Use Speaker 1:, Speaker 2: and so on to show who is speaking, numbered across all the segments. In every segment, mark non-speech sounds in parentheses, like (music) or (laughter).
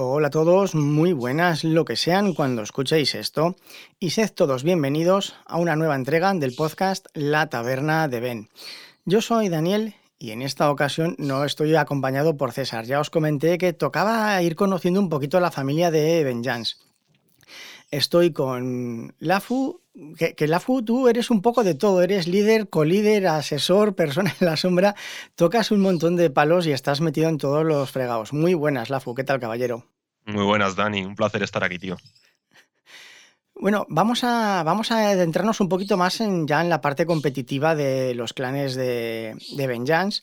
Speaker 1: Hola a todos, muy buenas lo que sean cuando escuchéis esto y sed todos bienvenidos a una nueva entrega del podcast La Taberna de Ben. Yo soy Daniel y en esta ocasión no estoy acompañado por César. Ya os comenté que tocaba ir conociendo un poquito la familia de Ben Jans. Estoy con Lafu, que, que, Lafu tú eres un poco de todo, eres líder, colíder, asesor, (laughs) persona en la sombra, tocas un montón de palos y estás metido en todos los fregados. Muy buenas, Lafu, ¿qué tal, caballero?
Speaker 2: Muy buenas, Dani, un placer estar aquí, tío.
Speaker 1: Bueno, vamos a, vamos a adentrarnos un poquito más en, ya en la parte competitiva de los clanes de, de Vengeance.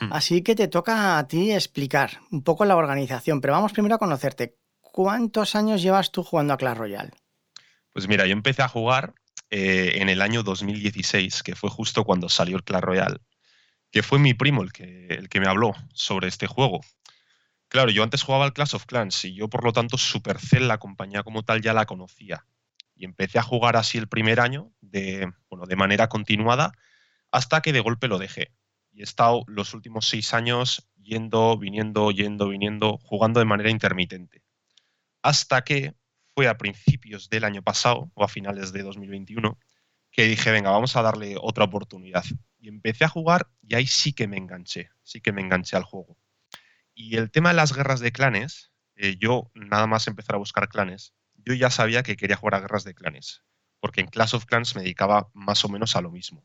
Speaker 1: Mm. Así que te toca a ti explicar un poco la organización, pero vamos primero a conocerte. ¿Cuántos años llevas tú jugando a Clash Royale?
Speaker 2: Pues mira, yo empecé a jugar eh, en el año 2016, que fue justo cuando salió el Clash Royale, que fue mi primo el que, el que me habló sobre este juego. Claro, yo antes jugaba al Clash of Clans y yo por lo tanto Supercell, la compañía como tal, ya la conocía. Y empecé a jugar así el primer año bueno, de manera continuada hasta que de golpe lo dejé. Y he estado los últimos seis años yendo, viniendo, yendo, viniendo, jugando de manera intermitente. Hasta que fue a principios del año pasado, o a finales de 2021, que dije, venga, vamos a darle otra oportunidad. Y empecé a jugar y ahí sí que me enganché, sí que me enganché al juego. Y el tema de las guerras de clanes, eh, yo nada más empezar a buscar clanes, yo ya sabía que quería jugar a guerras de clanes, porque en Clash of Clans me dedicaba más o menos a lo mismo.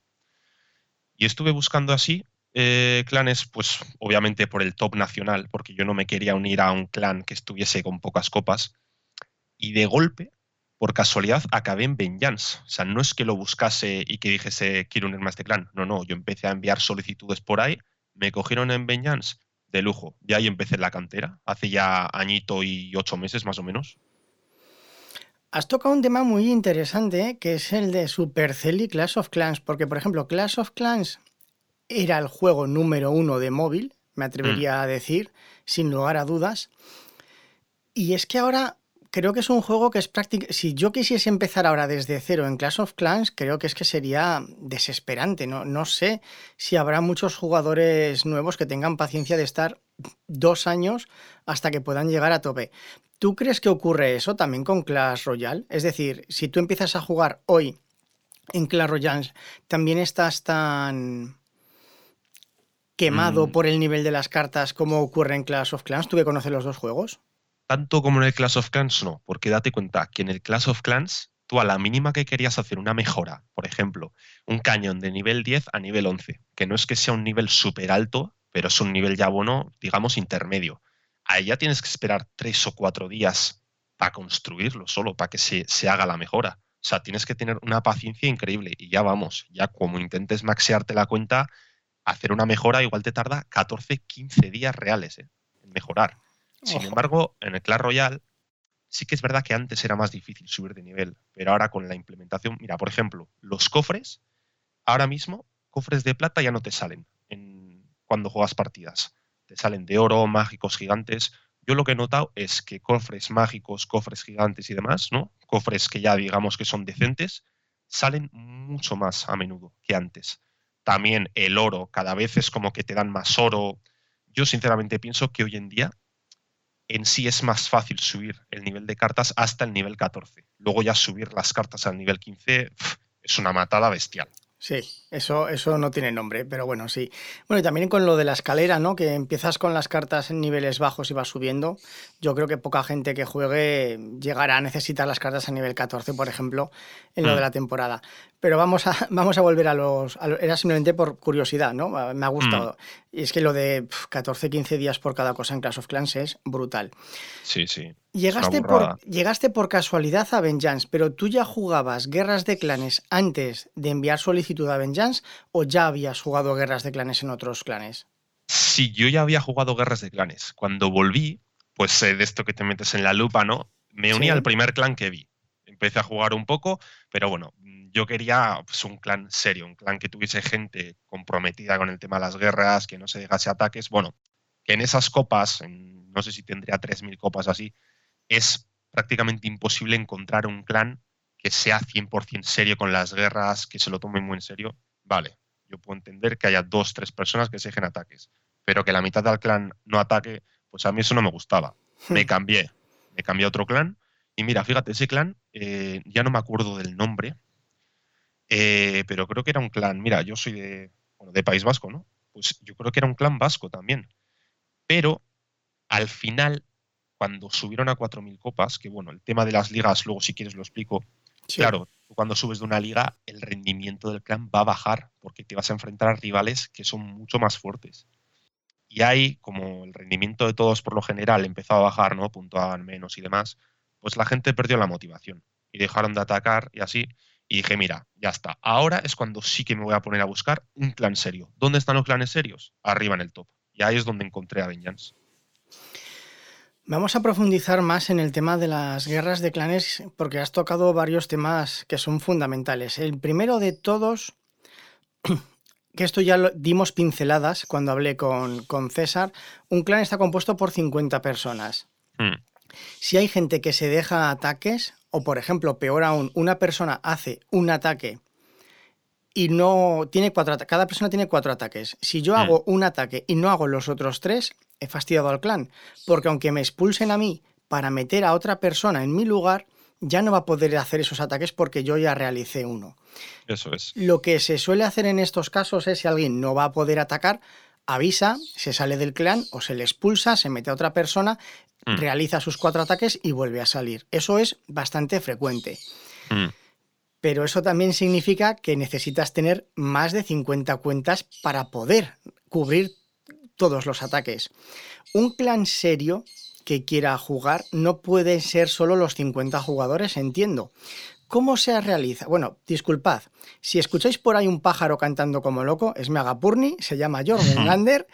Speaker 2: Y estuve buscando así eh, clanes, pues obviamente por el top nacional, porque yo no me quería unir a un clan que estuviese con pocas copas, y de golpe, por casualidad, acabé en Vengeance. O sea, no es que lo buscase y que dijese quiero unirme a este clan. No, no, yo empecé a enviar solicitudes por ahí, me cogieron en Vengeance de lujo. Y ahí empecé la cantera, hace ya añito y ocho meses más o menos.
Speaker 1: Has tocado un tema muy interesante que es el de Supercell y Clash of Clans, porque por ejemplo Clash of Clans era el juego número uno de móvil, me atrevería mm. a decir, sin lugar a dudas. Y es que ahora creo que es un juego que es práctico. Si yo quisiese empezar ahora desde cero en Clash of Clans, creo que es que sería desesperante. No, no sé si habrá muchos jugadores nuevos que tengan paciencia de estar dos años hasta que puedan llegar a tope. ¿Tú crees que ocurre eso también con Clash Royale? Es decir, si tú empiezas a jugar hoy en Clash Royale, ¿también estás tan quemado mm. por el nivel de las cartas como ocurre en Clash of Clans? ¿Tú que conoces los dos juegos?
Speaker 2: tanto como en el Clash of Clans, no, porque date cuenta que en el Clash of Clans, tú a la mínima que querías hacer una mejora, por ejemplo, un cañón de nivel 10 a nivel 11, que no es que sea un nivel súper alto, pero es un nivel ya bueno, digamos, intermedio. Ahí ya tienes que esperar tres o cuatro días para construirlo solo, para que se, se haga la mejora. O sea, tienes que tener una paciencia increíble y ya vamos, ya como intentes maxearte la cuenta, hacer una mejora igual te tarda 14, 15 días reales ¿eh? en mejorar. Sin embargo, en el Clash Royale sí que es verdad que antes era más difícil subir de nivel, pero ahora con la implementación, mira, por ejemplo, los cofres, ahora mismo, cofres de plata ya no te salen en, cuando juegas partidas. Te salen de oro, mágicos, gigantes. Yo lo que he notado es que cofres mágicos, cofres gigantes y demás, ¿no? Cofres que ya digamos que son decentes, salen mucho más a menudo que antes. También el oro, cada vez es como que te dan más oro. Yo sinceramente pienso que hoy en día en sí es más fácil subir el nivel de cartas hasta el nivel 14. Luego ya subir las cartas al nivel 15 es una matada bestial.
Speaker 1: Sí, eso, eso no tiene nombre, pero bueno, sí. Bueno, y también con lo de la escalera, ¿no? Que empiezas con las cartas en niveles bajos y vas subiendo. Yo creo que poca gente que juegue llegará a necesitar las cartas a nivel 14, por ejemplo, en lo mm. de la temporada. Pero vamos a, (laughs) vamos a volver a los, Era simplemente por curiosidad, ¿no? Me ha gustado. Mm. Y es que lo de 14, 15 días por cada cosa en Clash of Clans es brutal.
Speaker 2: Sí, sí.
Speaker 1: Llegaste por, llegaste por casualidad a Vengeance, pero tú ya jugabas guerras de clanes antes de enviar solicitud a Vengeance o ya habías jugado guerras de clanes en otros clanes?
Speaker 2: Sí, yo ya había jugado guerras de clanes. Cuando volví, pues de esto que te metes en la lupa, ¿no? Me uní al primer clan que vi. Empecé a jugar un poco, pero bueno, yo quería pues, un clan serio, un clan que tuviese gente comprometida con el tema de las guerras, que no se dejase ataques. Bueno, que en esas copas, no sé si tendría 3.000 copas así, es prácticamente imposible encontrar un clan que sea 100% serio con las guerras, que se lo tome muy en serio. Vale, yo puedo entender que haya dos, tres personas que se dejen ataques, pero que la mitad del clan no ataque, pues a mí eso no me gustaba. me cambié, me cambié a otro clan. Y mira, fíjate, ese clan, eh, ya no me acuerdo del nombre, eh, pero creo que era un clan, mira, yo soy de, de País Vasco, ¿no? Pues yo creo que era un clan vasco también. Pero al final, cuando subieron a 4.000 copas, que bueno, el tema de las ligas, luego si quieres lo explico, claro, cuando subes de una liga, el rendimiento del clan va a bajar, porque te vas a enfrentar a rivales que son mucho más fuertes. Y ahí, como el rendimiento de todos por lo general empezó a bajar, ¿no? Puntuaban menos y demás, pues la gente perdió la motivación y dejaron de atacar y así. Y dije, mira, ya está. Ahora es cuando sí que me voy a poner a buscar un clan serio. ¿Dónde están los clanes serios? Arriba en el top. Y ahí es donde encontré a Vengeance.
Speaker 1: Vamos a profundizar más en el tema de las guerras de clanes porque has tocado varios temas que son fundamentales. El primero de todos (clears throat) que esto ya lo dimos pinceladas cuando hablé con, César, un clan está compuesto por 50 personas. Hmm. Si hay gente que se deja ataques, o por ejemplo, peor aún, una persona hace un ataque y no tiene cuatro cada persona tiene cuatro ataques. Si yo hago un ataque y no hago los otros tres, he fastidiado al clan, porque aunque me expulsen a mí para meter a otra persona en mi lugar, ya no va a poder hacer esos ataques porque yo ya realicé uno.
Speaker 2: Eso es.
Speaker 1: Lo que se suele hacer en estos casos es si alguien no va a poder atacar, avisa, se sale del clan o se le expulsa, se mete a otra persona, mm. realiza sus cuatro ataques y vuelve a salir. Eso es bastante frecuente. Mm. Pero eso también significa que necesitas tener más de 50 cuentas para poder cubrir todos los ataques. Un clan serio que quiera jugar no puede ser solo los 50 jugadores, entiendo. ¿Cómo se realiza? Bueno, disculpad, si escucháis por ahí un pájaro cantando como loco, es Megapurni, se llama Jorgen Lander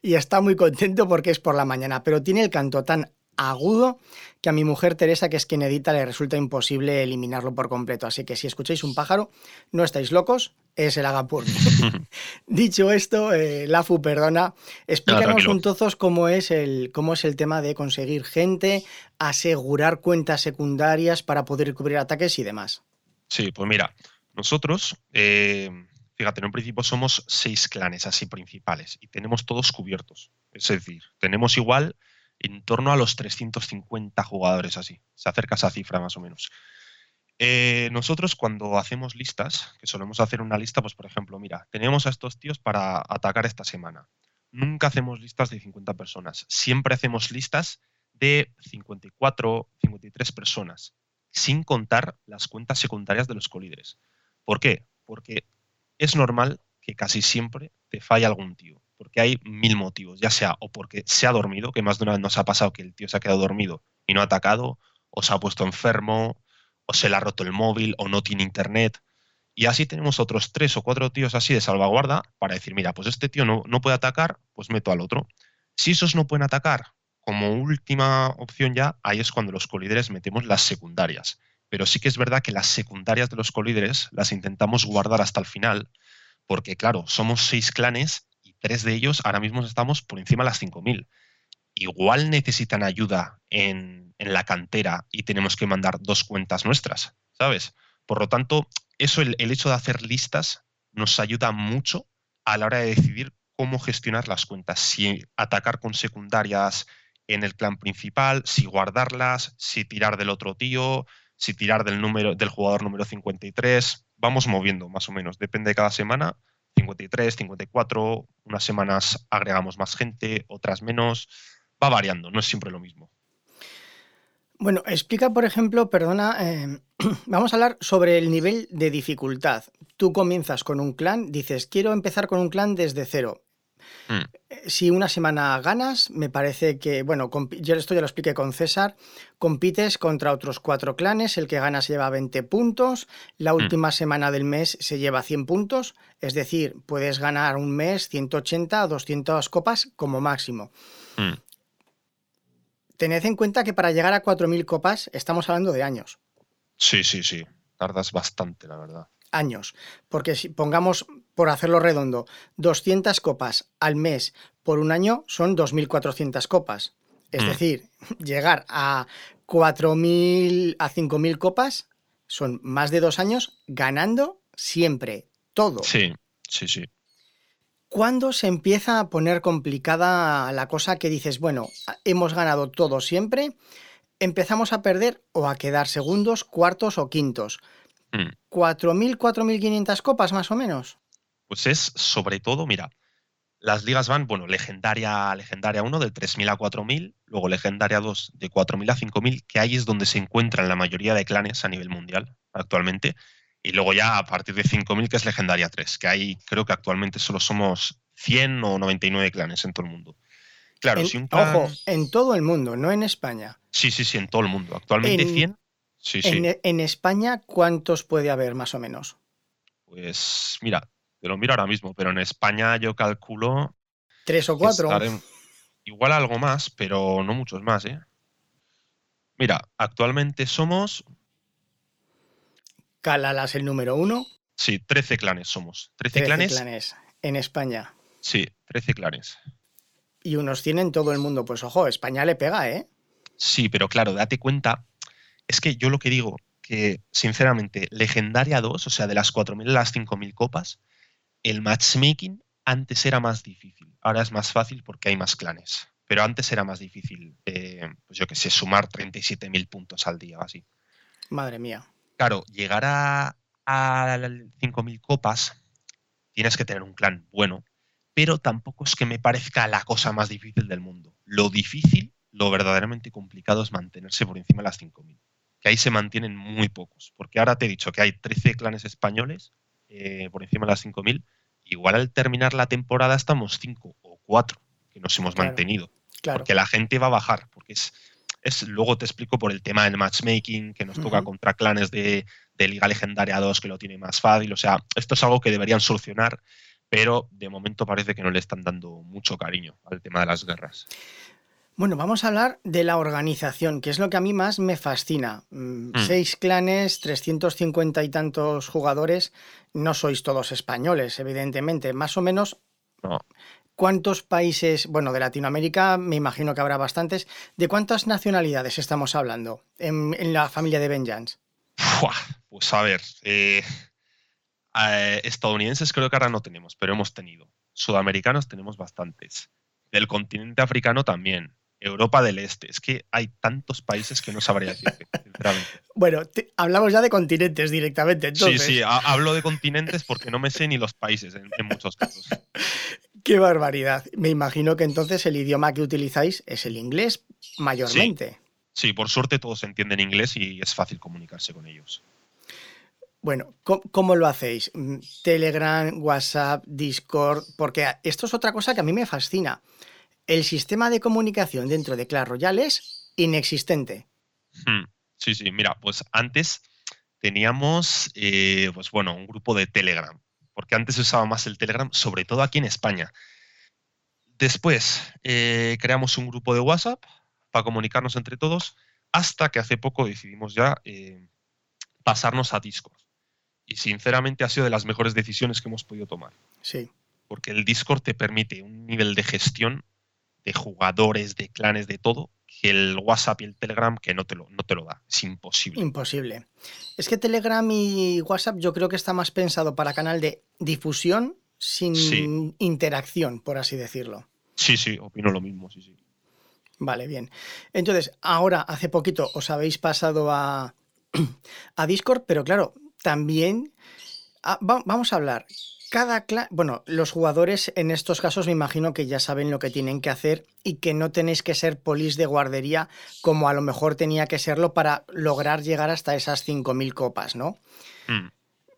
Speaker 1: y está muy contento porque es por la mañana, pero tiene el canto tan agudo que a mi mujer Teresa, que es quien edita, le resulta imposible eliminarlo por completo. Así que si escucháis un pájaro, no estáis locos, es el Agapurni. (laughs) Dicho esto, eh, Lafu, perdona, explícanos un tozos cómo es, el, cómo es el tema de conseguir gente, asegurar cuentas secundarias para poder cubrir ataques y demás.
Speaker 2: Sí, pues mira, nosotros, eh, fíjate, en un principio somos seis clanes así principales y tenemos todos cubiertos. Es decir, tenemos igual en torno a los 350 jugadores así. Se acerca esa cifra más o menos. Eh, nosotros cuando hacemos listas, que solemos hacer una lista, pues por ejemplo, mira, tenemos a estos tíos para atacar esta semana. Nunca hacemos listas de 50 personas. Siempre hacemos listas de 54, 53 personas, sin contar las cuentas secundarias de los colíderes. ¿Por qué? Porque es normal que casi siempre te falle algún tío porque hay mil motivos, ya sea o porque se ha dormido, que más de una vez nos ha pasado que el tío se ha quedado dormido y no ha atacado, o se ha puesto enfermo, o se le ha roto el móvil, o no tiene internet. Y así tenemos otros tres o cuatro tíos así de salvaguarda para decir, mira, pues este tío no, no puede atacar, pues meto al otro. Si esos no pueden atacar, como última opción ya, ahí es cuando los colíderes metemos las secundarias. Pero sí que es verdad que las secundarias de los colíderes las intentamos guardar hasta el final, porque claro, somos seis clanes tres de ellos ahora mismo estamos por encima de las 5.000. Igual necesitan ayuda en, la cantera y tenemos que mandar dos cuentas nuestras, ¿sabes? Por lo tanto, eso, el, hecho de hacer listas nos ayuda mucho a la hora de decidir cómo gestionar las cuentas, si atacar con secundarias en el clan principal, si guardarlas, si tirar del otro tío, si tirar del número del jugador número 53, vamos moviendo más o menos, depende de cada semana. 53, 54, unas semanas agregamos más gente, otras menos, va variando, no es siempre lo mismo.
Speaker 1: Bueno, explica, por ejemplo, perdona, eh, (clears throat) vamos a hablar sobre el nivel de dificultad. Tú comienzas con un clan, dices, quiero empezar con un clan desde cero. Mm. Si una semana ganas, me parece que, bueno, yo esto ya lo expliqué con César, compites contra otros cuatro clanes, el que gana se lleva 20 puntos, la mm. última semana del mes se lleva 100 puntos, es decir, puedes ganar un mes 180 o 200 copas como máximo. Mm. Tened en cuenta que para llegar a 4.000 copas estamos hablando de años.
Speaker 2: Sí, sí, sí, tardas bastante, la verdad
Speaker 1: años. Porque si pongamos, por hacerlo redondo, 200 copas al mes por un año son 2.400 copas. Es mm. decir, (laughs) llegar a 4.000 a 5.000 copas son más de dos años ganando siempre todo.
Speaker 2: Sí, sí, sí.
Speaker 1: ¿Cuándo se empieza a poner complicada la cosa que dices, bueno, hemos ganado todo siempre, empezamos a perder o a quedar segundos, cuartos o quintos?
Speaker 2: Mm.
Speaker 1: ¿4.000, 4.500 copas más o menos?
Speaker 2: Pues es sobre todo, mira, las ligas van, bueno, legendaria, legendaria 1 de 3.000 a 4.000, luego legendaria 2 de 4.000 a 5.000, que ahí es donde se encuentran la mayoría de clanes a nivel mundial actualmente. Y luego ya a partir de 5.000, que es legendaria 3, que ahí creo que actualmente solo somos 100 o 99 clanes en todo el mundo. Claro,
Speaker 1: En-
Speaker 2: si un clan-
Speaker 1: Ojo, en todo el mundo, no en España.
Speaker 2: Sí, sí, sí, en todo el mundo. Actualmente
Speaker 1: En-
Speaker 2: 100. Sí, sí.
Speaker 1: En, en España, ¿cuántos puede haber más o menos?
Speaker 2: Pues mira, te lo miro ahora mismo, pero en España yo calculo
Speaker 1: ¿Tres o cuatro?
Speaker 2: igual algo más, pero no muchos más, ¿eh? Mira, actualmente somos,
Speaker 1: Calalas el número uno,
Speaker 2: sí, 13 clanes somos. 13
Speaker 1: 13
Speaker 2: clanes,
Speaker 1: clanes en España.
Speaker 2: sí, 13 clanes.
Speaker 1: Y unos tienen todo el mundo. Pues ojo, España le pega, ¿eh?
Speaker 2: Sí, pero claro, date cuenta, es que yo lo que digo, que sinceramente, Legendaria 2, o sea, de las 4.000 a las 5.000 copas, el matchmaking antes era más difícil. Ahora es más fácil porque hay más clanes. Pero antes era más difícil, eh, pues yo que sé, sumar 37.000 puntos al día o así.
Speaker 1: Madre mía.
Speaker 2: Claro, llegar a, a 5.000 copas tienes que tener un clan bueno, pero tampoco es que me parezca la cosa más difícil del mundo. Lo difícil, lo verdaderamente complicado es mantenerse por encima de las 5.000, que ahí se mantienen muy pocos, porque ahora te he dicho que hay 13 clanes españoles eh, por encima de las 5.000, igual al terminar la temporada estamos 5 o 4 que nos hemos
Speaker 1: Claro.
Speaker 2: mantenido
Speaker 1: Claro.
Speaker 2: porque la gente va a bajar, porque es, es luego te explico por el tema del matchmaking, que nos toca contra clanes de, de Liga Legendaria 2 que lo tiene más fácil, o sea, esto es algo que deberían solucionar, pero de momento parece que no le están dando mucho cariño al tema de las guerras.
Speaker 1: Bueno, vamos a hablar de la organización, que es lo que a mí más me fascina. Mm,
Speaker 2: Mm.
Speaker 1: Seis clanes, 350 y tantos jugadores. No sois todos españoles, evidentemente. Más o menos,
Speaker 2: No,
Speaker 1: ¿cuántos países, bueno, de Latinoamérica, me imagino que habrá bastantes. ¿De cuántas nacionalidades estamos hablando en, en la familia de Vengeance?
Speaker 2: Pues a ver, eh, eh, estadounidenses creo que ahora no tenemos, pero hemos tenido. Sudamericanos tenemos bastantes. Del continente africano también. Europa del Este. Es que hay tantos países que no sabría decirte, (laughs) sinceramente.
Speaker 1: Bueno, te- hablamos ya de continentes directamente, entonces.
Speaker 2: Sí, sí, ha- hablo de continentes porque no me sé ni los países en, en muchos casos. (laughs)
Speaker 1: Qué barbaridad. Me imagino que entonces el idioma que utilizáis es el inglés mayormente.
Speaker 2: Sí, por suerte todos entienden inglés y es fácil comunicarse con ellos.
Speaker 1: Bueno, ¿cómo, cómo lo hacéis? Mm, Telegram, WhatsApp, Discord, porque esto es otra cosa que a mí me fascina. El sistema de comunicación dentro de Clash Royale es inexistente.
Speaker 2: Hmm, Sí, sí, mira, pues antes teníamos, eh, pues bueno, un grupo de Telegram, porque antes se usaba más el Telegram, sobre todo aquí en España. Después eh, creamos un grupo de WhatsApp para comunicarnos entre todos, hasta que hace poco decidimos ya eh, pasarnos a Discord. Y sinceramente ha sido de las mejores decisiones que hemos podido tomar.
Speaker 1: Sí.
Speaker 2: porque el Discord te permite un nivel de gestión de jugadores, de clanes, de todo, que el WhatsApp y el Telegram que no te lo, no te lo da. Es imposible.
Speaker 1: Imposible. Es que Telegram y WhatsApp yo creo que está más pensado para canal de difusión sin
Speaker 2: Sí.
Speaker 1: interacción, por así decirlo.
Speaker 2: Sí, sí, opino lo mismo, sí, sí.
Speaker 1: Vale, bien. Entonces, ahora, hace poquito, os habéis pasado a, (clears throat) a Discord, pero claro, también ah, va- vamos a hablar. Cada clan, bueno, los jugadores en estos casos me imagino que ya saben lo que tienen que hacer y que no tenéis que ser polis de guardería como a lo mejor tenía que serlo para lograr llegar hasta esas 5.000 copas, ¿no?
Speaker 2: Mm.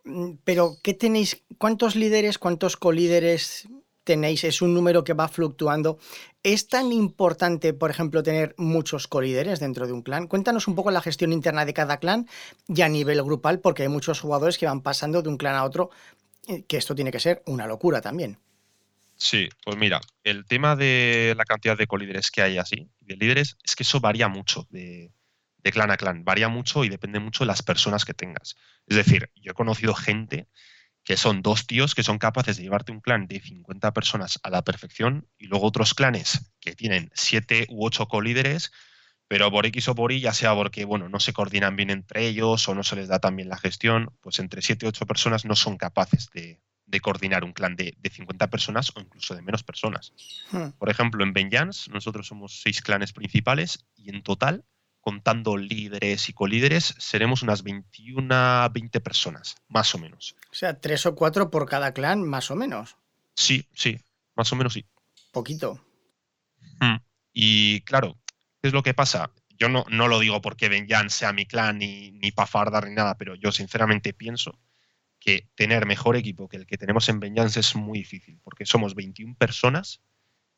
Speaker 1: Mm, Pero, ¿qué tenéis? ¿Cuántos líderes, cuántos colíderes tenéis? Es un número que va fluctuando. ¿Es tan importante, por ejemplo, tener muchos colíderes dentro de un clan? Cuéntanos un poco la gestión interna de cada clan y a nivel grupal, porque hay muchos jugadores que van pasando de un clan a otro, que esto tiene que ser una locura también.
Speaker 2: Sí, pues mira, el tema de la cantidad de colíderes que hay así, de líderes, es que eso varía mucho de, clan a clan, varía mucho y depende mucho de las personas que tengas. Es decir, yo he conocido gente que son dos tíos que son capaces de llevarte un clan de 50 personas a la perfección y luego otros clanes que tienen 7 u 8 colíderes, pero por X o por Y, ya sea porque bueno, no se coordinan bien entre ellos o no se les da tan bien la gestión, pues entre 7 y 8 personas no son capaces de, de coordinar un clan de, 50 personas o incluso de menos personas.
Speaker 1: Hmm.
Speaker 2: Por ejemplo, en Vengeance nosotros somos seis clanes principales y en total, contando líderes y colíderes, seremos unas 21, 20 personas, más o menos.
Speaker 1: O sea, tres o cuatro por cada clan, más o menos.
Speaker 2: Sí, sí, más o menos sí.
Speaker 1: Poquito.
Speaker 2: Hmm. Y claro, ¿qué es lo que pasa? Yo no, no lo digo porque Vengeance sea mi clan ni, ni para fardar ni nada, pero yo sinceramente pienso que tener mejor equipo que el que tenemos en Vengeance es muy difícil, porque somos 21 personas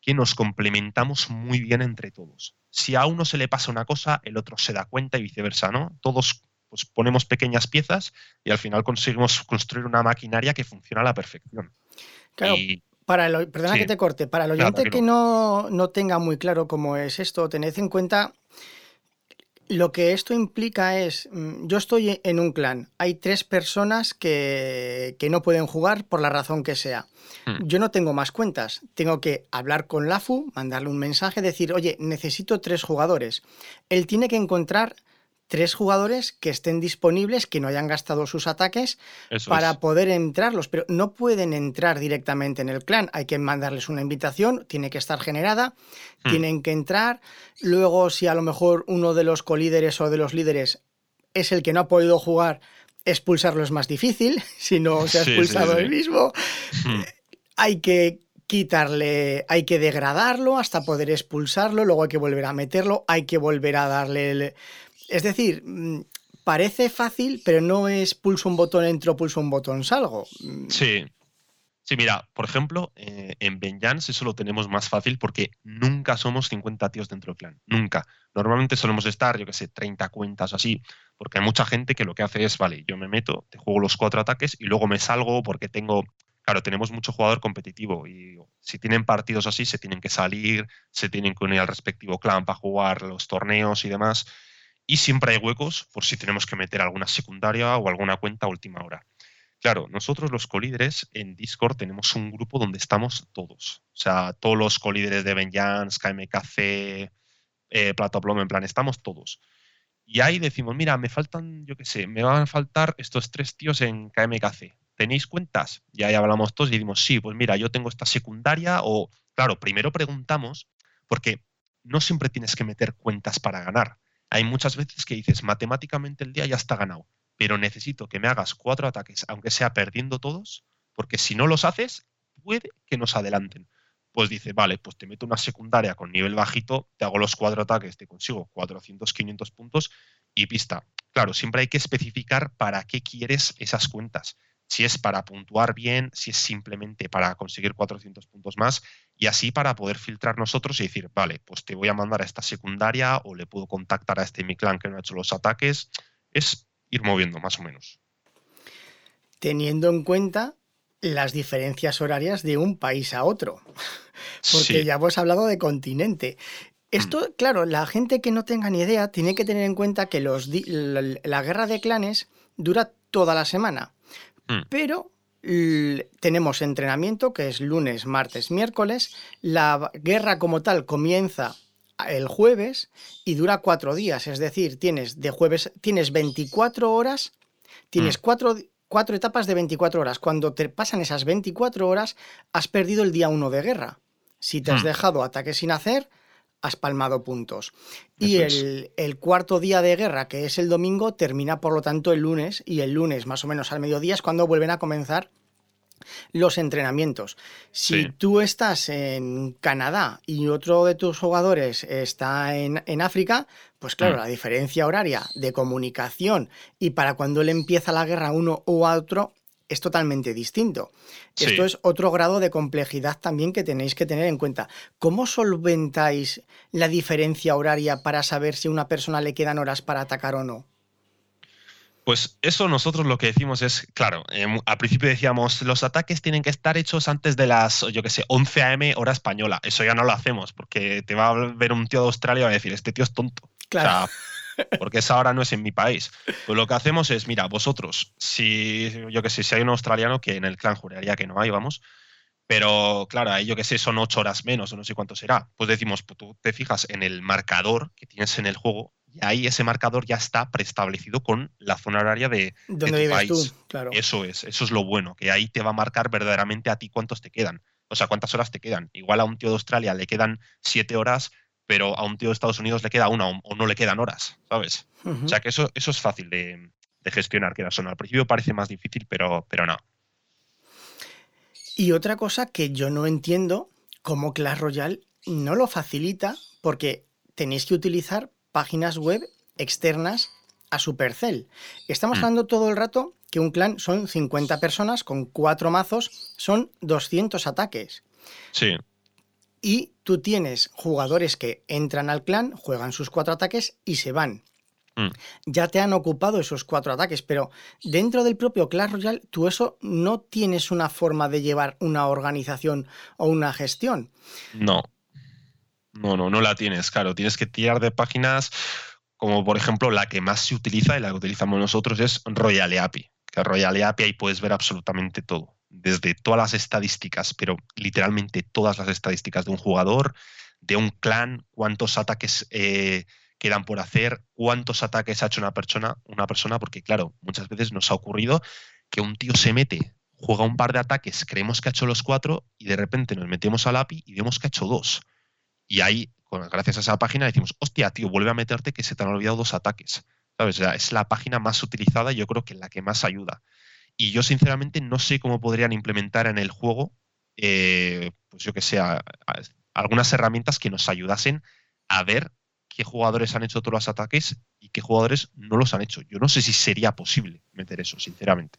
Speaker 2: que nos complementamos muy bien entre todos. Si a uno se le pasa una cosa, el otro se da cuenta y viceversa, ¿no? Todos pues, ponemos pequeñas piezas y al final conseguimos construir una maquinaria que funciona a la perfección.
Speaker 1: Claro, para el, perdona que te corte, para el oyente que no, no tenga muy claro cómo es esto, tened en cuenta lo que esto implica es, mm, yo estoy en un clan, hay tres personas que, no pueden jugar por la razón que sea. Hmm. Yo no tengo más cuentas, tengo que hablar con Lafu, mandarle un mensaje, decir, oye, necesito tres jugadores. Él tiene que encontrar tres jugadores que estén disponibles, que no hayan gastado sus ataques para poder entrarlos, pero no pueden entrar directamente en el clan, hay que mandarles una invitación, tiene que estar generada, hmm. tienen que entrar, luego si a lo mejor uno de los colíderes o de los líderes es el que no ha podido jugar, expulsarlo es más difícil, (laughs) si no se ha expulsado él mismo, hmm. hay que quitarle, hay que degradarlo hasta poder expulsarlo, luego hay que volver a meterlo, hay que volver a darle el, es decir, mm, parece fácil, pero no es pulso un botón, entro, pulso un botón, salgo.
Speaker 2: Mm. Sí. Sí, mira, por ejemplo, eh, en Vengeance eso lo tenemos más fácil porque nunca somos 50 tíos dentro del clan. Nunca. Normalmente solemos estar, yo qué sé, 30 cuentas así, porque hay mucha gente que lo que hace es, vale, yo me meto, te juego los cuatro ataques y luego me salgo porque tengo claro, tenemos mucho jugador competitivo y si tienen partidos así, se tienen que salir, se tienen que unir al respectivo clan para jugar los torneos y demás y siempre hay huecos por si tenemos que meter alguna secundaria o alguna cuenta a última hora. Claro, nosotros los colíderes en Discord tenemos un grupo donde estamos todos. O sea, todos los colíderes de Vengeance, KMKC, eh, Plato en plan, estamos todos. Y ahí decimos, mira, me faltan, yo qué sé, me van a faltar estos tres tíos en KMKC. ¿Tenéis cuentas? Y ahí hablamos todos y decimos, sí, pues mira, yo tengo esta secundaria o, claro, primero preguntamos, porque no siempre tienes que meter cuentas para ganar. Hay muchas veces que dices, matemáticamente el día ya está ganado, pero necesito que me hagas cuatro ataques, aunque sea perdiendo todos, porque si no los haces, puede que nos adelanten. Pues dice, vale, pues te meto una secundaria con nivel bajito, te hago los cuatro ataques, te consigo 400, 500 puntos y pista. Claro, siempre hay que especificar para qué quieres esas cuentas si es para puntuar bien, si es simplemente para conseguir 400 puntos más y así para poder filtrar nosotros y decir, vale, pues te voy a mandar a esta secundaria o le puedo contactar a este mi clan que no ha hecho los ataques. Es ir moviendo más o menos.
Speaker 1: Teniendo en cuenta las diferencias horarias de un país a otro, (laughs) porque ya hemos hablado de continente. Esto, mm. claro, la gente que no tenga ni idea tiene que tener en cuenta que los la guerra de clanes dura toda la semana. Mm. Pero tenemos entrenamiento que es lunes, martes, miércoles. La guerra como tal comienza el jueves y dura cuatro días. Es decir, tienes de jueves, tienes 24 horas, tienes mm. cuatro, etapas de 24 horas. Cuando te pasan esas 24 horas, has perdido el día 1 de guerra. Si te has mm. dejado ataque sin hacer, has palmado puntos. y el, cuarto día de guerra, que es el domingo, termina por lo tanto el lunes y el lunes más o menos al mediodía es cuando vuelven a comenzar los entrenamientos. Si tú estás en Canadá y otro de tus jugadores está en, África, pues claro, mm. la diferencia horaria de comunicación y para cuando le empieza la guerra uno u otro es totalmente distinto. Esto es otro grado de complejidad también que tenéis que tener en cuenta. ¿Cómo solventáis la diferencia horaria para saber si a una persona le quedan horas para atacar o no?
Speaker 2: Pues eso nosotros lo que decimos es, claro, em, al principio decíamos, los ataques tienen que estar hechos antes de las, yo qué sé, 11 a.m. hora española. Eso ya no lo hacemos, porque te va a ver un tío de Australia y va a decir, este tío es tonto. Claro porque esa hora no es en mi país. Pues lo que hacemos es, mira, vosotros, si yo que sé, si hay un australiano que en el clan juraría que no hay, vamos, pero claro, ahí yo que sé, son ocho horas menos o no sé cuánto será. Pues decimos, pues tú te fijas en el marcador que tienes en el juego y ahí ese marcador ya está preestablecido con la zona horaria de,
Speaker 1: ¿Dónde vives tú? Claro.
Speaker 2: Eso es, eso es lo bueno, que ahí te va a marcar verdaderamente a ti cuántos te quedan. O sea, cuántas horas te quedan. Igual a un tío de Australia le quedan siete horas, pero a un tío de Estados Unidos le queda una o no le quedan horas, ¿sabes? O sea que eso, eso es fácil de, gestionar, que la zona. Al principio parece más difícil, pero, pero no.
Speaker 1: Y otra cosa que yo no entiendo, cómo Clash Royale no lo facilita, porque tenéis que utilizar páginas web externas a Supercell. Estamos mm. hablando todo el rato que un clan son 50 personas con cuatro mazos, son 200 ataques.
Speaker 2: Sí.
Speaker 1: Y tú tienes jugadores que entran al clan, juegan sus cuatro ataques y se van. Mm. Ya te han ocupado esos cuatro ataques, pero dentro del propio Clash Royale tú eso no tienes una forma de llevar una organización o una gestión.
Speaker 2: No. No, no, no la tienes, claro. Tienes que tirar de páginas como por ejemplo la que más se utiliza y la que utilizamos nosotros es Royale API. Que Royale API ahí puedes ver absolutamente todo, desde todas las estadísticas, pero literalmente todas las estadísticas de un jugador, de un clan, cuántos ataques eh, quedan por hacer, cuántos ataques ha hecho una persona, una persona, porque claro, muchas veces nos ha ocurrido que un tío se mete, juega un par de ataques, creemos que ha hecho los cuatro y de repente nos metemos al API y vemos que ha hecho dos. Y ahí, gracias a esa página, decimos, hostia, tío, vuelve a meterte que se te han olvidado dos ataques. ¿Sabes? es la página más utilizada y yo creo que la que más ayuda. Y yo, sinceramente, no sé cómo podrían implementar en el juego, eh, pues yo que sé, algunas herramientas que nos ayudasen a ver qué jugadores han hecho todos los ataques y qué jugadores no los han hecho. Yo no sé si sería posible meter eso, sinceramente.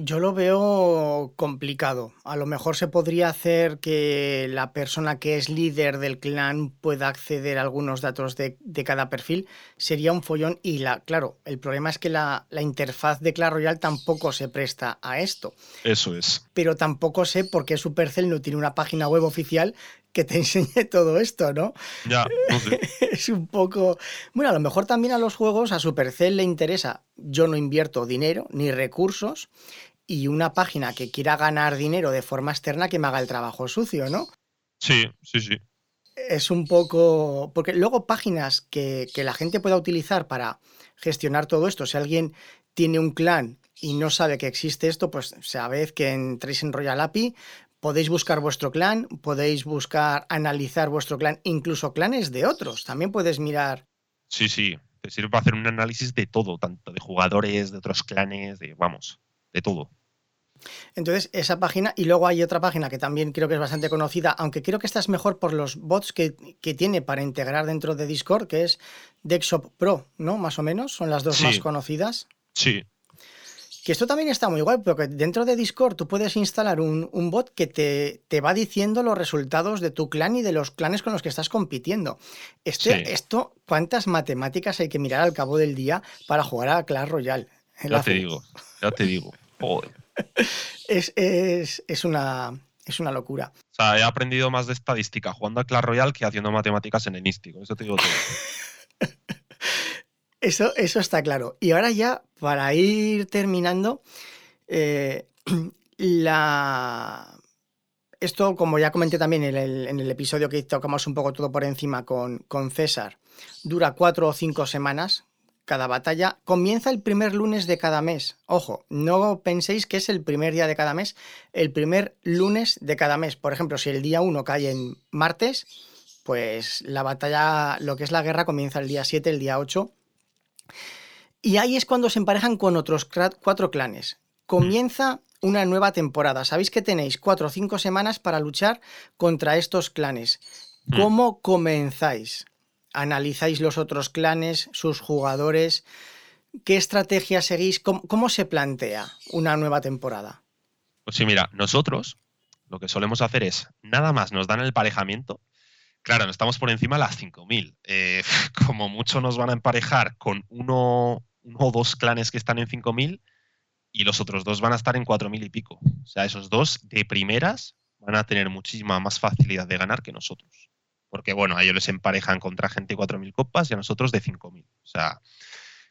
Speaker 1: Yo lo veo complicado. A lo mejor se podría hacer que la persona que es líder del clan pueda acceder a algunos datos de, cada perfil. Sería un follón y la, claro, el problema es que la, interfaz de Clash Royale tampoco se presta a esto.
Speaker 2: Eso es.
Speaker 1: Pero tampoco sé por qué Supercell no tiene una página web oficial que te (laughs) enseñe todo esto, ¿no?
Speaker 2: Ya, no sé. (laughs)
Speaker 1: es un poco... Bueno, a lo mejor también a los juegos, a Supercell le interesa, yo no invierto dinero ni recursos, y una página que quiera ganar dinero de forma externa que me haga el trabajo sucio, ¿no?
Speaker 2: Sí, sí, sí.
Speaker 1: Es un poco. Porque luego páginas que, la gente pueda utilizar para gestionar todo esto, si alguien tiene un clan y no sabe que existe esto, pues sabed que entréis en Royal API, podéis buscar vuestro clan, podéis buscar, analizar vuestro clan, incluso clanes de otros. También puedes mirar.
Speaker 2: Sí, sí. Te sirve para hacer un análisis de todo, tanto de jugadores, de otros clanes, de vamos, de todo.
Speaker 1: Entonces, esa página, y luego hay otra página que también creo que es bastante conocida, aunque creo que esta es mejor por los bots que, tiene para integrar dentro de Discord, que es Dexop Pro, ¿no? Más o menos, son las dos más conocidas.
Speaker 2: Sí.
Speaker 1: Que esto también está muy guay, porque dentro de Discord tú puedes instalar un, bot que te, te, va diciendo los resultados de tu clan y de los clanes con los que estás compitiendo. Este, Esto, ¿cuántas matemáticas hay que mirar al cabo del día para jugar a Clash Royale?
Speaker 2: Ya te digo, ya te digo. Joder. (laughs)
Speaker 1: es, una, es una locura.
Speaker 2: O sea, he aprendido más de estadística jugando a Clash Royale que haciendo matemáticas en Enístico. Eso te digo todo. (laughs)
Speaker 1: eso, eso está claro. Y ahora ya, para ir terminando, eh, (clears throat) la... Esto, como ya comenté también en el, episodio que tocamos un poco todo por encima con, con César, dura cuatro o cinco semanas, cada batalla comienza el primer lunes de cada mes. Ojo, no penséis que es el primer día de cada mes, el primer lunes de cada mes. Por ejemplo, si el día 1 cae en martes, pues la batalla, lo que es la guerra, comienza el día 7, el día 8. Y ahí es cuando se emparejan con otros cuatro clanes. Comienza una nueva temporada. Sabéis que tenéis cuatro o cinco semanas para luchar contra estos clanes. Hmm. ¿Cómo comenzáis? Analizáis los otros clanes, sus jugadores. ¿Qué estrategia seguís? ¿Cómo, se plantea una nueva temporada?
Speaker 2: Pues sí, mira, nosotros lo que solemos hacer es, nada más nos dan el emparejamiento. Claro, no estamos por encima de las 5.000. Eh, (laughs) como mucho nos van a emparejar con uno, o dos clanes que están en 5.000 y los otros dos van a estar en 4.000 y pico. O sea, esos dos de primeras van a tener muchísima más facilidad de ganar que nosotros porque bueno, a ellos les emparejan contra gente de 4.000 copas y a nosotros de 5.000. O sea,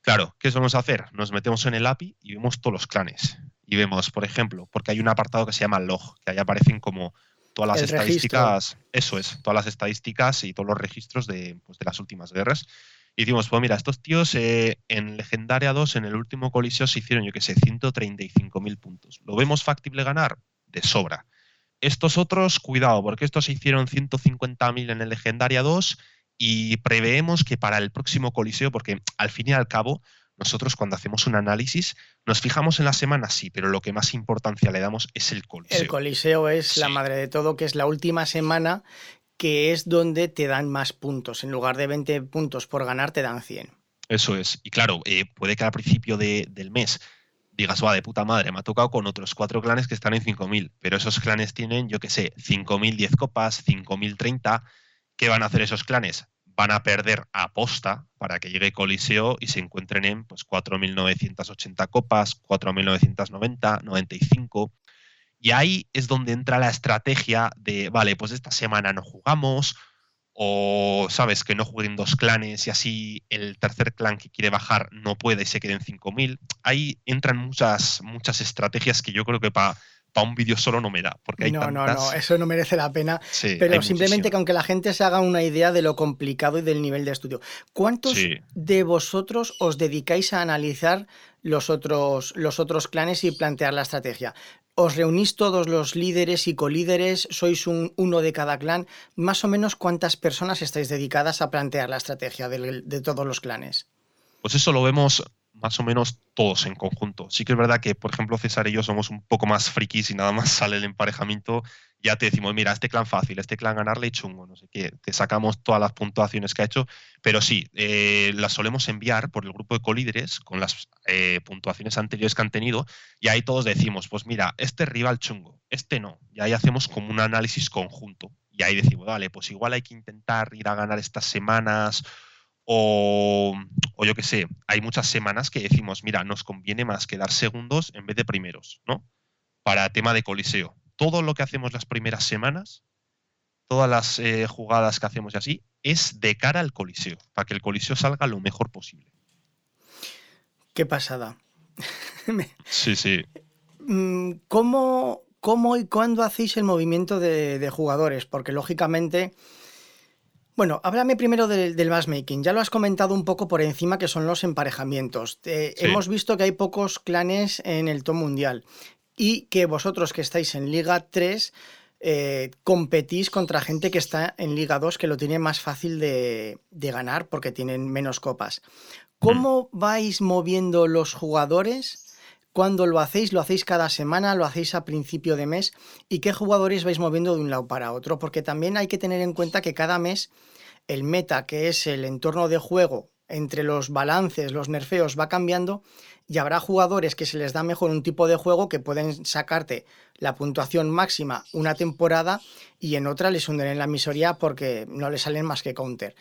Speaker 2: claro, ¿qué solemos hacer? Nos metemos en el API y vemos todos los clanes. Y vemos, por ejemplo, porque hay un apartado que se llama log, que ahí aparecen como todas las estadísticas, eso es, todas las estadísticas y todos los registros de, pues, de las últimas guerras. Y decimos, pues mira, estos tíos eh, en Legendaria 2, en el último coliseo, se hicieron, yo qué sé, 135.000 puntos. ¿Lo vemos factible ganar? De sobra. Estos otros, cuidado, porque estos se hicieron 150.000 en el Legendaria 2 y preveemos que para el próximo coliseo, porque al fin y al cabo, nosotros cuando hacemos un análisis nos fijamos en la semana, sí, pero lo que más importancia le damos es el coliseo.
Speaker 1: El coliseo es la madre de todo, que es la última semana que es donde te dan más puntos. En lugar de 20 puntos por ganar, te dan 100.
Speaker 2: Eso es. Y claro, eh, puede que al principio del mes digas, va, de puta madre, me ha tocado con otros cuatro clanes que están en 5.000, pero esos clanes tienen, yo qué sé, 5.010 copas, 5.030. ¿Qué van a hacer esos clanes? Van a perder aposta para que llegue Coliseo y se encuentren en pues, 4.980 copas, 4.990, 95. Y ahí es donde entra la estrategia de, vale, pues esta semana no jugamos, o sabes que no jueguen dos clanes y así el tercer clan que quiere bajar no puede y se quede en 5000. Ahí entran muchas, muchas estrategias que yo creo que para un vídeo solo no me da. Porque hay
Speaker 1: no, no, no, eso no merece la pena. pero simplemente que aunque la gente se haga una idea de lo complicado y del nivel de estudio. ¿Cuántos de vosotros os dedicáis a analizar los otros, los otros clanes y plantear la estrategia? ¿Os reunís todos los líderes y colíderes? ¿Sois un, uno de cada clan? Más o menos cuántas personas estáis dedicadas a plantear la estrategia de, todos los clanes.
Speaker 2: Pues eso lo vemos más o menos todos en conjunto. Sí que es verdad que, por ejemplo, César y yo somos un poco más frikis y nada más sale el emparejamiento ya te decimos, mira, este clan fácil, este clan ganarle chungo, no sé qué, te sacamos todas las puntuaciones que ha hecho, pero sí, eh, las solemos enviar por el grupo de colíderes con las eh, puntuaciones anteriores que han tenido y ahí todos decimos, pues mira, este rival chungo, este no, y ahí hacemos como un análisis conjunto y ahí decimos, vale, pues igual hay que intentar ir a ganar estas semanas o, o, yo qué sé, hay muchas semanas que decimos, mira, nos conviene más quedar segundos en vez de primeros, ¿no? Para tema de coliseo todo lo que hacemos las primeras semanas, todas las eh, jugadas que hacemos y así, es de cara al coliseo, para que el coliseo salga lo mejor posible.
Speaker 1: Qué pasada. (laughs)
Speaker 2: sí, sí.
Speaker 1: Mm, ¿Cómo, ¿Cómo, y cuándo hacéis el movimiento de, jugadores? Porque lógicamente... Bueno, háblame primero del, matchmaking. Ya lo has comentado un poco por encima que son los emparejamientos. Hemos visto que hay pocos clanes en el top mundial y que vosotros que estáis en Liga 3 eh, competís contra gente que está en Liga 2 que lo tiene más fácil de, ganar porque tienen menos copas. ¿Cómo mm. vais moviendo los jugadores? ¿Cuándo lo hacéis? ¿Lo hacéis cada semana? ¿Lo hacéis a principio de mes? ¿Y qué jugadores vais moviendo de un lado para otro? Porque también hay que tener en cuenta que cada mes el meta, que es el entorno de juego entre los balances, los nerfeos, va cambiando y habrá jugadores que se les da mejor un tipo de juego que pueden sacarte la puntuación máxima una temporada y en otra les hunden en la miseria porque no les salen más que counter.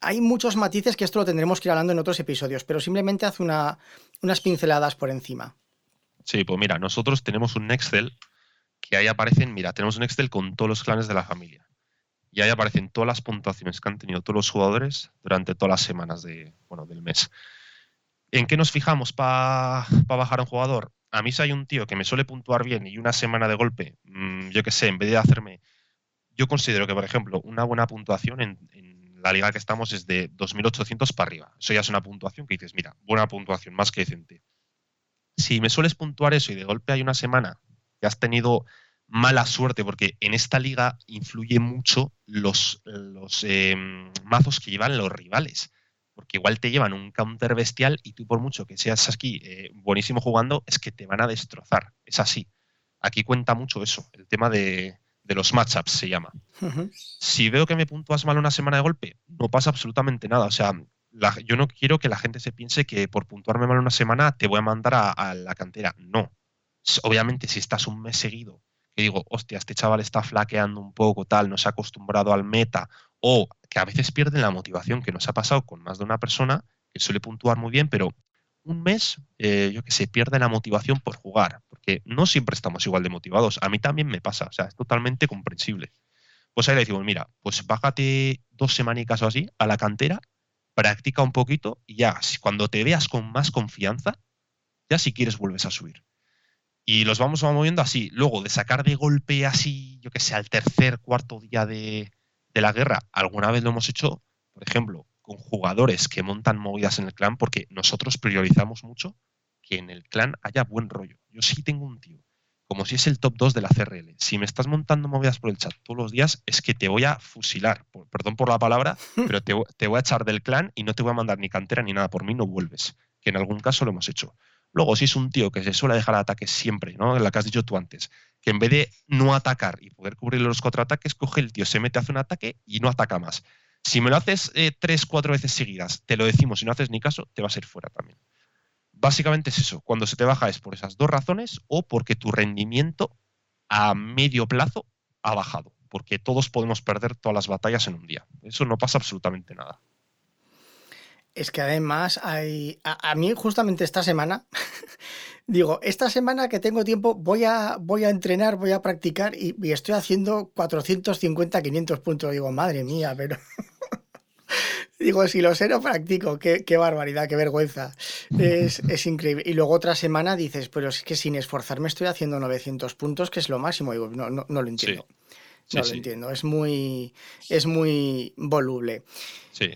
Speaker 1: Hay muchos matices que esto lo tendremos que ir hablando en otros episodios, pero simplemente hace una, unas pinceladas por encima.
Speaker 2: Sí, pues mira, nosotros tenemos un Excel que ahí aparecen, mira, tenemos un Excel con todos los clanes de la familia. Y ahí aparecen todas las puntuaciones que han tenido todos los jugadores durante todas las semanas de, bueno, del mes. ¿En qué nos fijamos para bajar a un jugador? A mí si hay un tío que me suele puntuar bien y una semana de golpe, mm, yo qué sé, en vez de hacerme... Yo considero que, por ejemplo, una buena puntuación en, la liga que estamos es de 2.800 para arriba. Eso ya es una puntuación que dices, mira, buena puntuación, más que decente. Si me sueles puntuar eso y de golpe hay una semana que has tenido mala suerte, porque en esta liga influye mucho los, em, mazos que llevan los rivales porque igual te llevan un counter bestial y tú por mucho que seas aquí eh, buenísimo jugando, es que te van a destrozar. Es así. Aquí cuenta mucho eso, el tema de, los matchups se llama. Si veo que me puntúas mal una semana de golpe, no pasa absolutamente nada. O sea, yo no quiero que la gente se piense que por puntuarme mal una semana te voy a mandar a, a la cantera. No. Obviamente, si estás un mes seguido que digo, hostia, este chaval está flaqueando un poco, tal, no se ha acostumbrado al meta, o que a veces pierden la motivación, que nos ha pasado con más de una persona que suele puntuar muy bien, pero un mes, eh, yo que sé, pierde la motivación por jugar, porque no siempre estamos igual de motivados. A mí también me pasa, o sea, es totalmente comprensible. Pues ahí le decimos, mira, pues bájate dos semanicas o así a la cantera, practica un poquito y ya, cuando te veas con más confianza, ya si quieres vuelves a subir. Y los vamos moviendo así. Luego, de sacar de golpe así, yo que sé, al tercer, cuarto día de, la guerra, alguna vez lo hemos hecho, por ejemplo, con jugadores que montan movidas en el clan porque nosotros priorizamos mucho que en el clan haya buen rollo. Yo sí tengo un tío, como si es el top 2 de la CRL. Si me estás montando movidas por el chat todos los días, es que te voy a fusilar. perdón por la palabra, (laughs) pero te, te, voy a echar del clan y no te voy a mandar ni cantera ni nada. Por mí no vuelves. Que en algún caso lo hemos hecho. Luego, si es un tío que se suele dejar ataques siempre, ¿no? En la que has dicho tú antes, que en vez de no atacar y poder cubrir los cuatro ataques, coge el tío, se mete, hace un ataque y no ataca más. Si me lo haces eh, tres, cuatro veces seguidas, te lo decimos y no haces ni caso, te vas a ir fuera también. Básicamente es eso. Cuando se te baja es por esas dos razones o porque tu rendimiento a medio plazo ha bajado. Porque todos podemos perder todas las batallas en un día. Eso no pasa absolutamente nada.
Speaker 1: Es que además hay. A, mí, justamente esta semana, (laughs) digo, esta semana que tengo tiempo, voy a, voy a entrenar, voy a practicar y, estoy haciendo 450, 500 puntos. Digo, madre mía, pero. (laughs) Digo, si lo sé, no practico. Qué, barbaridad, qué vergüenza. (laughs) Es, increíble. Y luego otra semana dices, pero es que sin esforzarme estoy haciendo 900 puntos, que es lo máximo. Digo, no, no, no lo entiendo. no lo entiendo. Es muy, es muy voluble.
Speaker 2: Sí.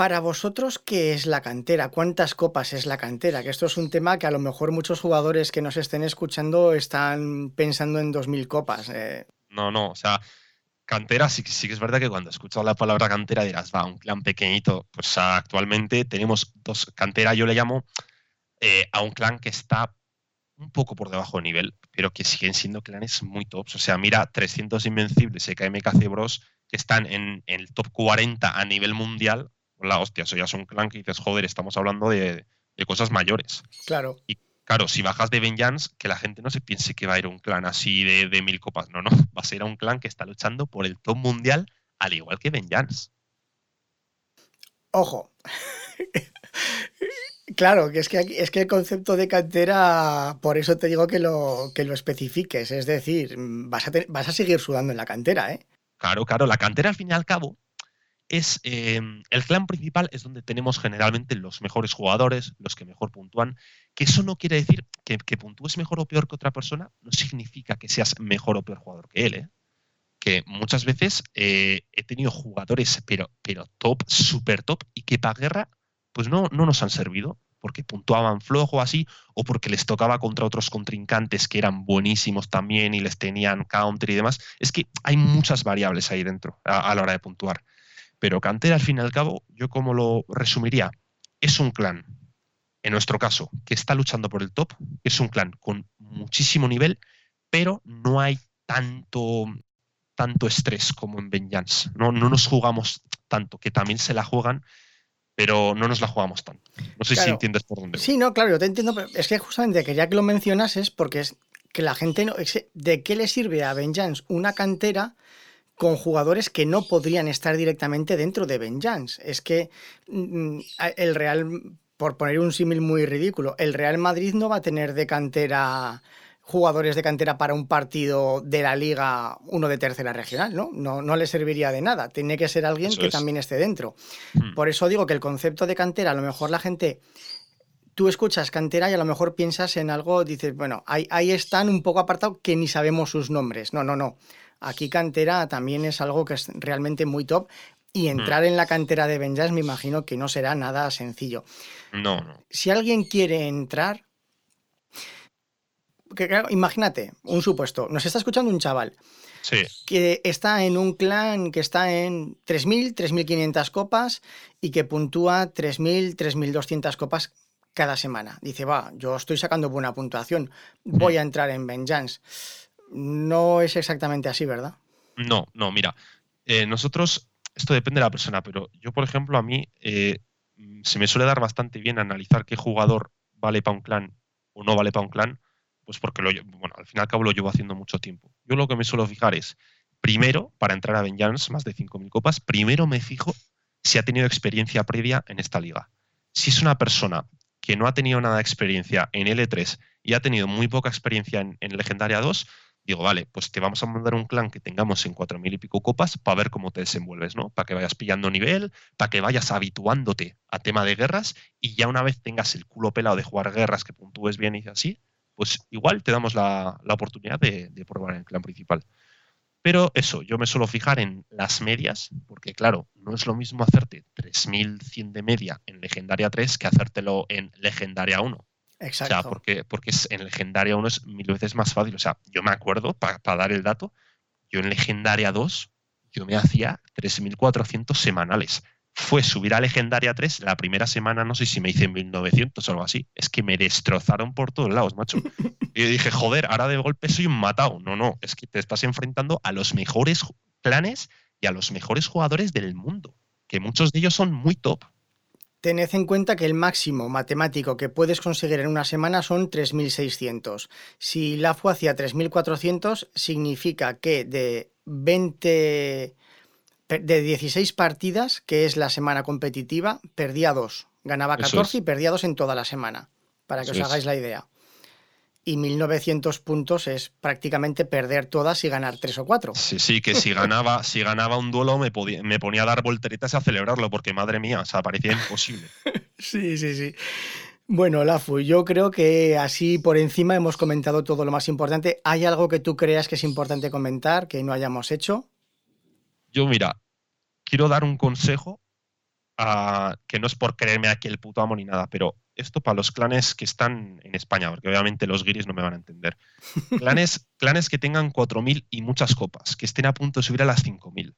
Speaker 1: Para vosotros, ¿qué es la cantera? ¿Cuántas copas es la cantera? Que esto es un tema que a lo mejor muchos jugadores que nos estén escuchando están pensando en 2.000 copas. Eh.
Speaker 2: No, no, o sea, cantera sí, que es verdad que cuando escuchas la palabra cantera dirás, va, un clan pequeñito. Pues actualmente tenemos dos, cantera yo le llamo eh, a un clan que está un poco por debajo de nivel, pero que siguen siendo clanes muy tops. O sea, mira, 300 Invencibles, EKMKC Bros, que están en el top 40 a nivel mundial, la hostia, eso ya es un clan que dices, joder, estamos hablando de, cosas mayores.
Speaker 1: Claro.
Speaker 2: Y claro, si bajas de Vengeance, que la gente no se piense que va a ir a un clan así de, mil copas. No, no. (laughs) Va a ser a un clan que está luchando por el top mundial, al igual que Vengeance.
Speaker 1: Ojo. (laughs) Claro, que es que, es que el concepto de cantera, por eso te digo que lo, que lo especifiques. Es decir, vas a, vas a seguir sudando en la cantera, ¿eh?
Speaker 2: Claro, claro. La cantera, al fin y al cabo, es em, el clan principal es donde tenemos generalmente los mejores jugadores, los que mejor puntúan, que eso no quiere decir que, que puntúes mejor o peor que otra persona, no significa que seas mejor o peor jugador que él, ¿eh? que muchas veces eh, he tenido jugadores pero, pero top, super top, y que para guerra pues no, no nos han servido, porque puntuaban flojo así, o porque les tocaba contra otros contrincantes que eran buenísimos también y les tenían counter y demás. Es que hay muchas variables ahí dentro a la hora de puntuar. Pero Cantera, al fin y al cabo, yo como lo resumiría, es un clan, en nuestro caso, que está luchando por el top, es un clan con muchísimo nivel, pero no hay tanto, tanto estrés como en Vengeance. No, no nos jugamos tanto, que también se la juegan, pero no nos la jugamos tanto. No sé si entiendes por dónde.
Speaker 1: Sí, no, claro, yo te entiendo, pero es que justamente quería que lo mencionas es porque es que la gente no. ¿De qué le sirve a Vengeance una cantera con jugadores que no podrían estar directamente dentro de Vengeance. Es que mm, el Real, por poner un símil muy ridículo, el Real Madrid no va a tener de cantera jugadores de cantera para un partido de la liga, uno de tercera regional, ¿no? No, no le serviría de nada. Tiene que ser alguien que también esté dentro. Hmm. Por eso digo que el concepto de cantera, a lo mejor la gente tú escuchas cantera y a lo mejor piensas en algo, dices, bueno, ahí, ahí, están un poco apartados que ni sabemos sus nombres. No, no, no. Aquí cantera también es algo que es realmente muy top. Y hmm. entrar en la cantera de Benjas me imagino que no será nada sencillo.
Speaker 2: No, no.
Speaker 1: Si alguien quiere entrar, imagínate, un supuesto, nos está escuchando un chaval que está en un clan que está en 3.000, 3.500 copas y que puntúa 3.000, 3.200 copas cada semana. Dice, va, yo estoy sacando buena puntuación, voy hmm. a entrar en Vengeance no es exactamente así, ¿verdad?
Speaker 2: No, no, mira, eh, nosotros, esto depende de la persona, pero yo, por ejemplo, a mí eh, se me suele dar bastante bien analizar qué jugador vale para un clan o no vale para un clan, pues porque lo, bueno, al fin y al cabo lo llevo haciendo mucho tiempo. Yo lo que me suelo fijar es, primero, para entrar a Vengeance, más de 5.000 copas, primero me fijo si ha tenido experiencia previa en esta liga. Si es una persona que no ha tenido nada de experiencia en L3 y ha tenido muy poca experiencia en, en Legendaria 2, digo, vale, pues te vamos a mandar un clan que tengamos en cuatro mil y pico copas para ver cómo te desenvuelves, ¿no? Para que vayas pillando nivel, para que vayas habituándote a tema de guerras y ya una vez tengas el culo pelado de jugar guerras que puntúes bien y así, pues igual te damos la, oportunidad de, probar en el clan principal. Pero eso, yo me suelo fijar en las medias, porque claro, no es lo mismo hacerte 3100 de media en Legendaria 3 que hacértelo en Legendaria 1.
Speaker 1: Exacto.
Speaker 2: O sea, porque, porque es, en Legendaria 1 es mil veces más fácil. O sea, yo me acuerdo, para dar el dato, yo en Legendaria 2, yo me hacía 3.400 semanales. Fue subir a Legendaria 3, la primera semana no sé si me hice 1.900 o algo así. Es que me destrozaron por todos lados, macho. (laughs) Y yo dije, joder, ahora de golpe soy un matado. No, no, es que te estás enfrentando a los mejores clanes y a los mejores jugadores del mundo, que muchos de ellos son muy top.
Speaker 1: Tened en cuenta que el máximo matemático que puedes conseguir en una semana son 3.600. Si LAFU hacía 3.400, significa que de 20 de 16 partidas, que es la semana competitiva, perdía dos. Ganaba 14 y perdía dos en toda la semana, para que os hagáis la idea. Y 1900 puntos es prácticamente perder todas y ganar tres o cuatro.
Speaker 2: Sí, sí, que si ganaba, si ganaba un duelo me, me ponía a dar volteretas a celebrarlo, porque madre mía, o sea, parecía imposible. (laughs)
Speaker 1: sí, sí, sí. Bueno, Lafu, yo creo que así por encima hemos comentado todo lo más importante. ¿Hay algo que tú creas que es importante comentar que no hayamos hecho?
Speaker 2: Yo, mira, quiero dar un consejo que no es por creerme aquí el puto amo ni nada, pero esto para los clanes que están en España, porque obviamente los guiris no me van a entender. (laughs) Clanes, clanes que tengan 4.000 y muchas copas, que estén a punto de subir a las 5.000.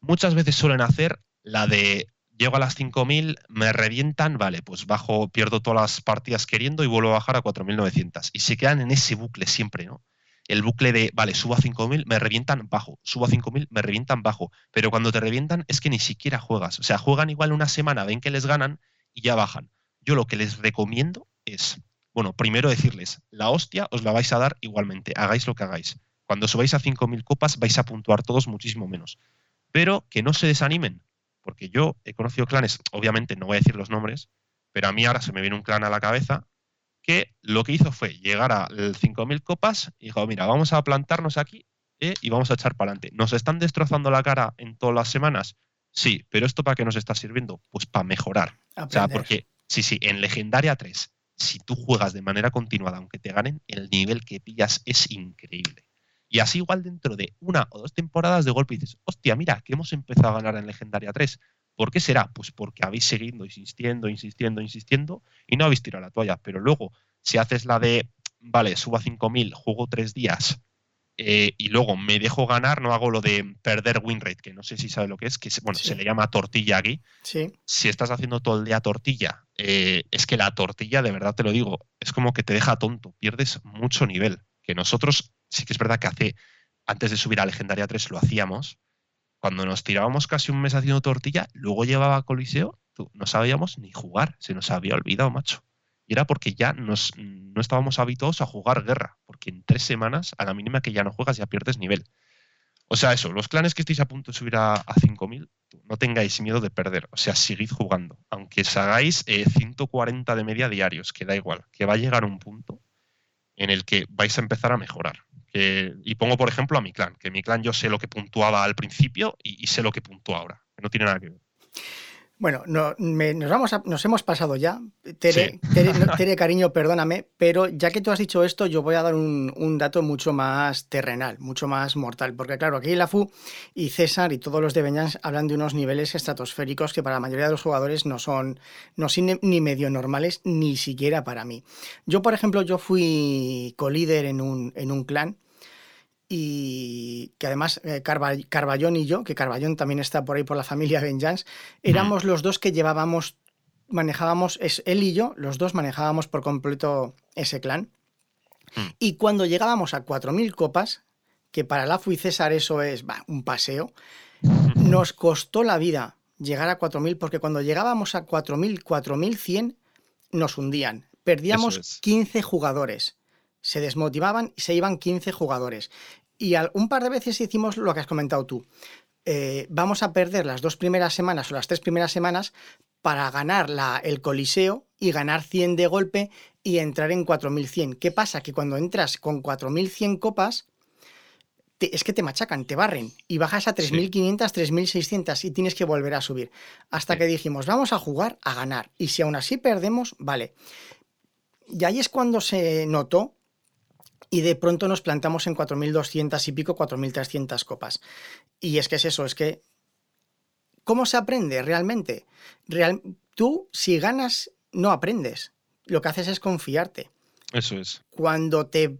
Speaker 2: Muchas veces suelen hacer la de llego a las 5.000, me revientan, vale, pues bajo, pierdo todas las partidas queriendo y vuelvo a bajar a 4.900. Y se quedan en ese bucle siempre, ¿no? El bucle de, vale, subo a 5.000, me revientan bajo, subo a 5.000, me revientan bajo. Pero cuando te revientan es que ni siquiera juegas. O sea, juegan igual una semana, ven que les ganan y ya bajan. Yo lo que les recomiendo es, bueno, primero decirles, la hostia os la vais a dar igualmente, hagáis lo que hagáis. Cuando subáis a 5.000 copas vais a puntuar todos muchísimo menos. Pero que no se desanimen, porque yo he conocido clanes, obviamente no voy a decir los nombres, pero a mí ahora se me viene un clan a la cabeza que lo que hizo fue llegar a 5.000 copas y dijo, mira, vamos a plantarnos aquí eh, y vamos a echar para adelante. ¿Nos están destrozando la cara en todas las semanas? Sí, pero ¿esto para qué nos está sirviendo? Pues para mejorar. O sea, porque, sí, sí, en Legendaria 3, si tú juegas de manera continuada, aunque te ganen, el nivel que pillas es increíble. Y así igual dentro de una o dos temporadas de golpe dices, hostia, mira, que hemos empezado a ganar en Legendaria 3. ¿Por qué será? Pues porque habéis seguido insistiendo, insistiendo, insistiendo y no habéis tirado la toalla. Pero luego, si haces la de, vale, subo a 5.000, juego tres días eh, y luego me dejo ganar, no hago lo de perder win rate, que no sé si sabe lo que es, que bueno, se le llama tortilla aquí.
Speaker 1: Sí.
Speaker 2: Si estás haciendo todo el día tortilla, eh, es que la tortilla, de verdad te lo digo, es como que te deja tonto, pierdes mucho nivel. Que nosotros sí que es verdad que hace, antes de subir a Legendaria 3 lo hacíamos, cuando nos tirábamos casi un mes haciendo tortilla, luego llevaba Coliseo, no sabíamos ni jugar, se nos había olvidado, macho. Y era porque ya nos, no estábamos habituados a jugar guerra, porque en tres semanas, a la mínima que ya no juegas, ya pierdes nivel. O sea, eso, los clanes que estéis a punto de subir a, a 5.000, no tengáis miedo de perder. O sea, seguid jugando. Aunque os hagáis 140 eh, de media diarios, que da igual, que va a llegar un punto en el que vais a empezar a mejorar y pongo, por ejemplo, a mi clan, que mi clan yo sé lo que puntuaba al principio y, sé lo que puntúa ahora, que no tiene nada que ver.
Speaker 1: Bueno, nos, vamos nos hemos pasado ya. (laughs) Tere, Tere, cariño, perdóname, pero ya que tú has dicho esto, yo voy a dar un, dato mucho más terrenal, mucho más mortal, porque claro, aquí la FU y César y todos los de Beñans hablan de unos niveles estratosféricos que para la mayoría de los jugadores no son, no son ni medio normales, ni siquiera para mí. Yo, por ejemplo, yo fui colíder en un, en un clan y que además eh, Carballón y yo, que Carballón también está por ahí por la familia Vengeance, éramos los dos que llevábamos, manejábamos, es él y yo, los dos manejábamos por completo ese clan. Mm. Y cuando llegábamos a 4.000 copas, que para la y César eso es un paseo, nos costó la vida llegar a 4.000 porque cuando llegábamos a 4.000, 4.100 nos hundían. Perdíamos 15 jugadores se desmotivaban y se iban 15 jugadores. Y un par de veces hicimos lo que has comentado tú. Eh, vamos a perder las dos primeras semanas o las tres primeras semanas para ganar la, el coliseo y ganar 100 de golpe y entrar en 4100. ¿Qué pasa? Que cuando entras con 4100 copas, es que te machacan, te barren y bajas a 3500, 3600 y tienes que volver a subir. Hasta que dijimos, vamos a jugar a ganar. Y si aún así perdemos, vale. Y ahí es cuando se notó y de pronto nos plantamos en 4.200 y pico, 4.300 copas. Y es que es eso, es que... ¿Cómo se aprende realmente? Real, tú, si ganas, no aprendes. Lo que haces es confiarte.
Speaker 2: Eso es.
Speaker 1: Cuando te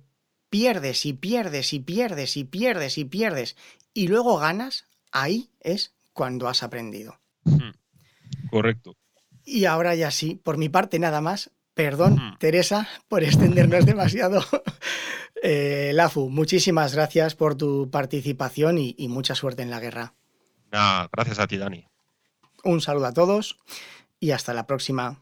Speaker 1: pierdes y pierdes y pierdes y pierdes y pierdes y luego ganas, ahí es cuando has aprendido.
Speaker 2: Hmm. Correcto.
Speaker 1: Y ahora ya sí, por mi parte nada más. Perdón. Teresa, por extendernos demasiado. (laughs) eh, Lafu, muchísimas gracias por tu participación y, y mucha suerte en la guerra.
Speaker 2: Nah, gracias a ti, Dani.
Speaker 1: Un saludo a todos y hasta la próxima.